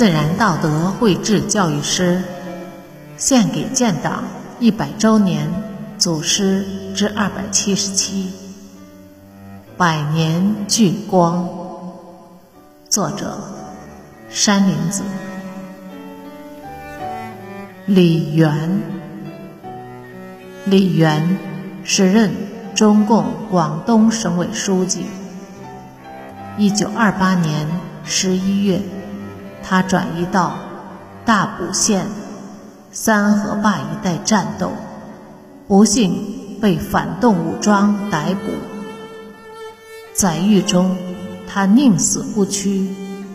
自然道德绘制教育诗，献给建党一百周年祖师之二百七十七。百年聚光，作者山林子。李元，李源时任中共广东省委书记。一九二八年十一月。他转移到大埔县三河坝一带战斗，不幸被反动武装逮捕。在狱中，他宁死不屈，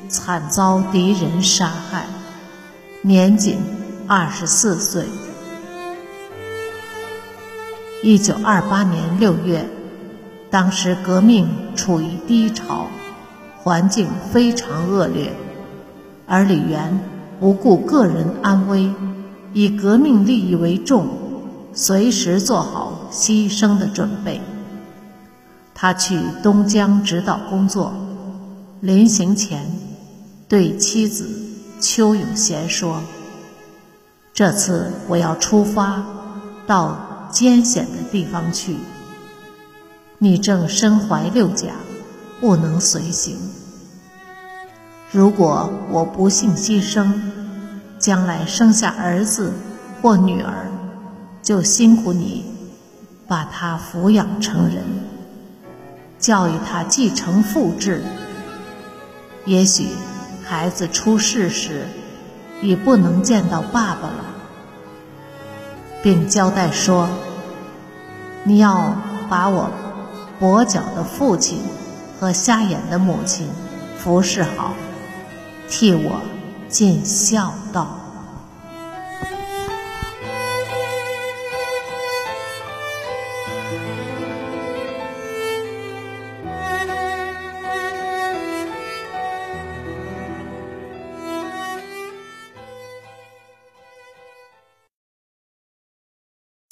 惨遭敌人杀害，年仅二十四岁。一九二八年六月，当时革命处于低潮，环境非常恶劣。而李元不顾个人安危，以革命利益为重，随时做好牺牲的准备。他去东江指导工作，临行前对妻子邱永贤说：“这次我要出发到艰险的地方去，你正身怀六甲，不能随行。”如果我不幸牺牲，将来生下儿子或女儿，就辛苦你把他抚养成人，教育他继承父志。也许孩子出世时已不能见到爸爸了，并交代说你要把我跛脚的父亲和瞎眼的母亲服侍好替我尽孝道。